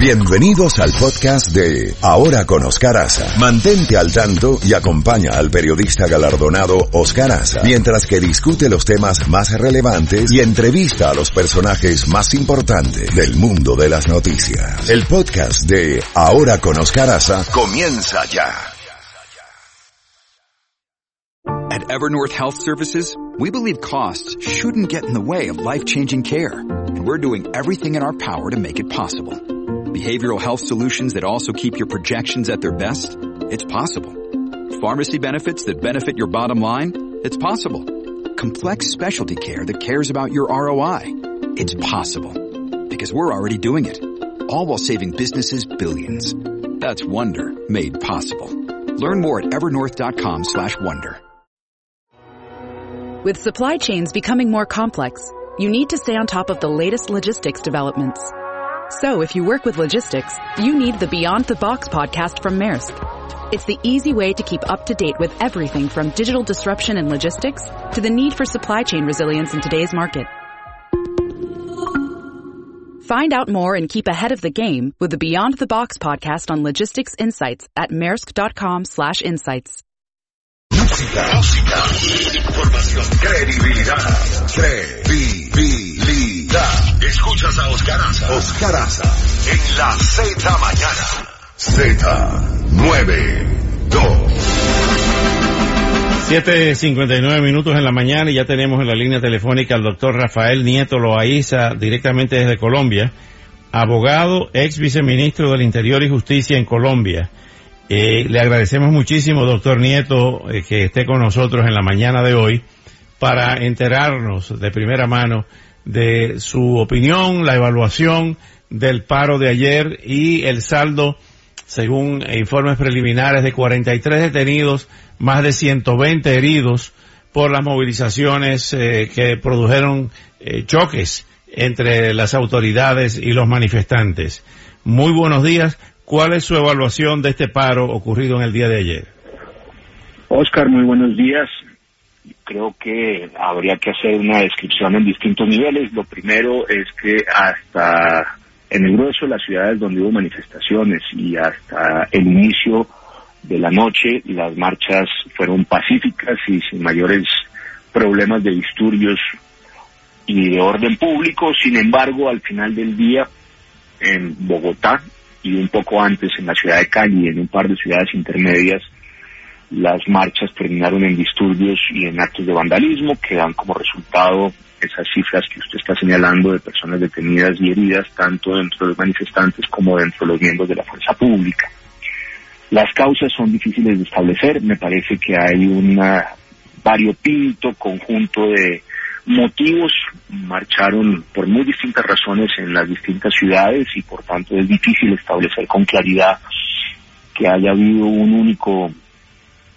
Bienvenidos al podcast de Ahora con Oscar Aza. Mantente al tanto y acompaña al periodista galardonado Oscar Aza mientras que discute los temas más relevantes y entrevista a los personajes más importantes del mundo de las noticias. El podcast de Ahora con Oscar Aza comienza ya. At Evernorth Health Services, we believe costs shouldn't get in the way of life-changing care, and we're doing everything in our power to make it possible. Behavioral health solutions that also keep your projections at their best? It's possible. Pharmacy benefits that benefit your bottom line? It's possible. Complex specialty care that cares about your ROI? It's possible. Because we're already doing it. All while saving businesses billions. That's Wonder made possible. Learn more at evernorth.com slash wonder. With supply chains becoming more complex, you need to stay on top of the latest logistics developments. So if you work with logistics, you need the Beyond the Box podcast from Maersk. It's the easy way to keep up to date with everything from digital disruption in logistics to the need for supply chain resilience in today's market. Find out more and keep ahead of the game with the Beyond the Box podcast on logistics insights at maersk.com slash insights. Música, música, información, credibilidad, credibilidad. Escuchas a Oscar Aza. Oscar Aza. En la Z mañana. Z92. 7.59 minutos en la mañana y ya tenemos en la línea telefónica al doctor Rafael Nieto Loaiza, directamente desde Colombia, abogado, ex viceministro del Interior y Justicia en Colombia. Eh, le agradecemos muchísimo, doctor Nieto, eh, que esté con nosotros en la mañana de hoy para enterarnos de primera mano de su opinión, la evaluación del paro de ayer y el saldo, según informes preliminares, de 43 detenidos, más de 120 heridos por las movilizaciones eh, que produjeron eh, choques entre las autoridades y los manifestantes. Muy buenos días. ¿Cuál es su evaluación de este paro ocurrido en el día de ayer? Oscar, muy buenos días. Creo que habría que hacer una descripción en distintos niveles. Lo primero es que hasta en el grueso de las ciudades donde hubo manifestaciones y hasta el inicio de la noche las marchas fueron pacíficas y sin mayores problemas de disturbios y de orden público. Sin embargo, al final del día, en Bogotá y un poco antes en la ciudad de Cali y en un par de ciudades intermedias, las marchas terminaron en disturbios y en actos de vandalismo que dan como resultado esas cifras que usted está señalando de personas detenidas y heridas, tanto dentro de los manifestantes como dentro de los miembros de la fuerza pública. Las causas son difíciles de establecer, me parece que hay un variopinto conjunto de motivos, marcharon por muy distintas razones en las distintas ciudades y por tanto es difícil establecer con claridad que haya habido un único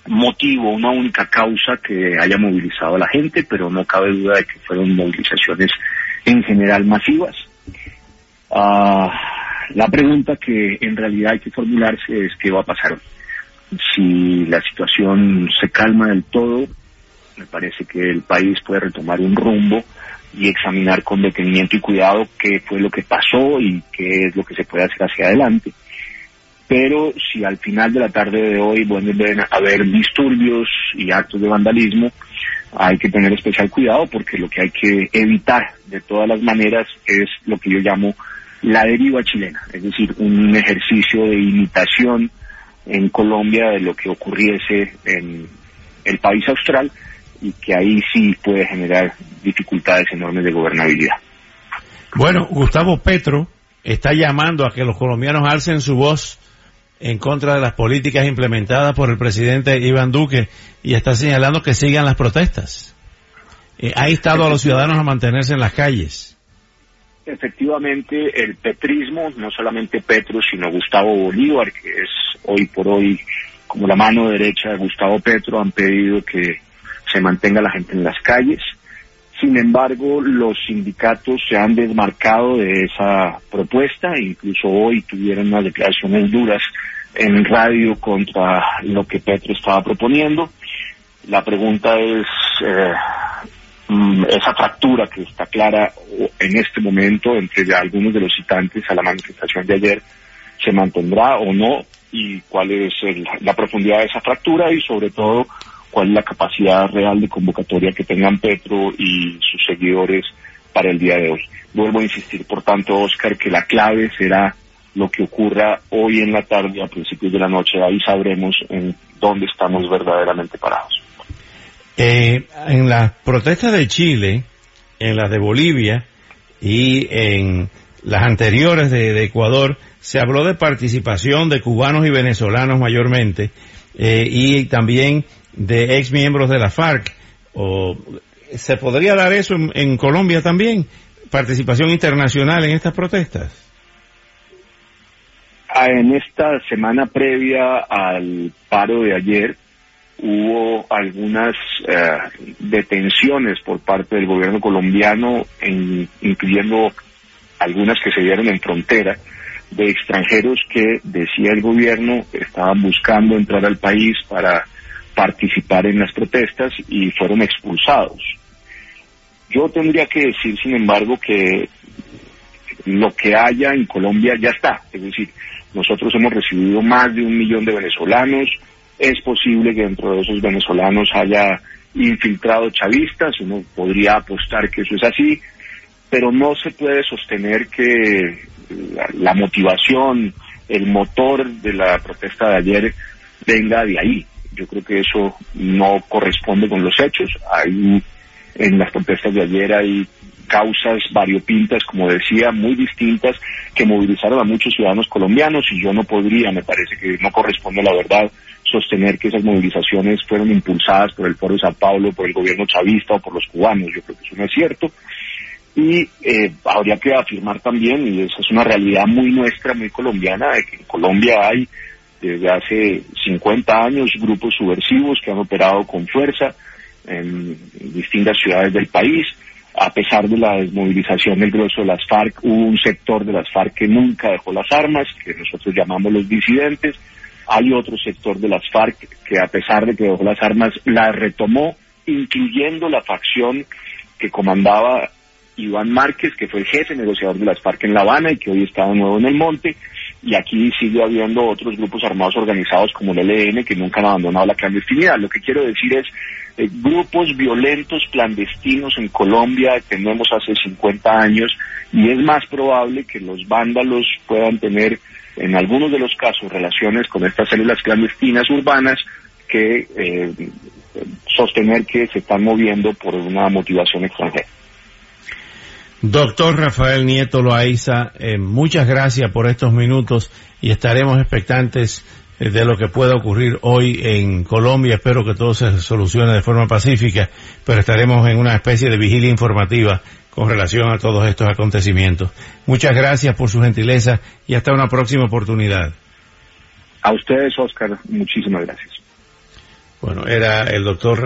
motivo, una única causa que haya movilizado a la gente, pero no cabe duda de que fueron movilizaciones en general masivas. Uh, la pregunta que en realidad hay que formularse es qué va a pasar Si la situación se calma del todo, me parece que el país puede retomar un rumbo y examinar con detenimiento y cuidado qué fue lo que pasó y qué es lo que se puede hacer hacia adelante. Pero si al final de la tarde de hoy vuelven a haber disturbios y actos de vandalismo, hay que tener especial cuidado porque lo que hay que evitar de todas las maneras es lo que yo llamo la deriva chilena, es decir, un ejercicio de imitación en Colombia de lo que ocurriese en el país austral y que ahí sí puede generar dificultades enormes de gobernabilidad. Bueno, Gustavo Petro está llamando a que los colombianos alcen su voz en contra de las políticas implementadas por el presidente Iván Duque y está señalando que sigan las protestas. Eh, ha instado a los ciudadanos a mantenerse en las calles. Efectivamente, el petrismo, no solamente Petro, sino Gustavo Bolívar, que es hoy por hoy como la mano derecha de Gustavo Petro, han pedido que se mantenga la gente en las calles. Sin embargo, los sindicatos se han desmarcado de esa propuesta, incluso hoy tuvieron unas declaraciones duras en radio contra lo que Petro estaba proponiendo. La pregunta es, eh, mm, esa fractura que está clara en este momento entre algunos de los citantes a la manifestación de ayer se mantendrá o no y cuál es la profundidad de esa fractura y sobre todo cuál es la capacidad real de convocatoria que tengan Petro y sus seguidores para el día de hoy. Vuelvo a insistir, por tanto, Oscar, que la clave será lo que ocurra hoy en la tarde, a principios de la noche. Ahí sabremos en dónde estamos verdaderamente parados. Eh, en las protestas de Chile, en las de Bolivia y en las anteriores de, Ecuador, se habló de participación de cubanos y venezolanos mayormente eh, y también de ex miembros de la FARC. O, ¿Se podría dar eso en Colombia también? ¿Participación internacional en estas protestas? En esta semana previa al paro de ayer hubo algunas eh, detenciones por parte del gobierno colombiano, incluyendo algunas que se dieron en frontera, de extranjeros que, decía el gobierno, estaban buscando entrar al país para participar en las protestas y fueron expulsados. Yo tendría que decir, sin embargo, que lo que haya en Colombia ya está. Es decir, nosotros hemos recibido más de un millón de venezolanos. Es posible que dentro de esos venezolanos haya infiltrados chavistas. Uno podría apostar que eso es así. Pero no se puede sostener que la, motivación, el motor de la protesta de ayer venga de ahí. Yo creo que eso no corresponde con los hechos. Hay en las protestas de ayer hay causas variopintas, como decía, muy distintas, que movilizaron a muchos ciudadanos colombianos y yo no podría, me parece que no corresponde la verdad, sostener que esas movilizaciones fueron impulsadas por el Foro de Sao Paulo, por el gobierno chavista o por los cubanos. Yo creo que eso no es cierto. Y eh, habría que afirmar también, y esa es una realidad muy nuestra, muy colombiana, de que en Colombia hay desde hace 50 años grupos subversivos que han operado con fuerza en distintas ciudades del país a pesar de la desmovilización del grueso de las FARC, hubo un sector de las FARC que nunca dejó las armas, que nosotros llamamos los disidentes. Hay otro sector de las FARC que a pesar de que dejó las armas, las retomó, incluyendo la facción que comandaba Iván Márquez, que fue el jefe negociador de las FARC en La Habana y que hoy está de nuevo en el monte. Y aquí sigue habiendo otros grupos armados organizados como el ELN que nunca han abandonado la clandestinidad. Lo que quiero decir es eh, grupos violentos clandestinos en Colombia tenemos hace 50 años y es más probable que los vándalos puedan tener en algunos de los casos relaciones con estas células clandestinas urbanas que eh, sostener que se están moviendo por una motivación extranjera. Doctor Rafael Nieto Loaiza, eh, muchas gracias por estos minutos y estaremos expectantes eh, de lo que pueda ocurrir hoy en Colombia. Espero que todo se solucione de forma pacífica, pero estaremos en una especie de vigilia informativa con relación a todos estos acontecimientos. Muchas gracias por su gentileza y hasta una próxima oportunidad. A ustedes, Oscar, muchísimas gracias. Bueno, era el doctor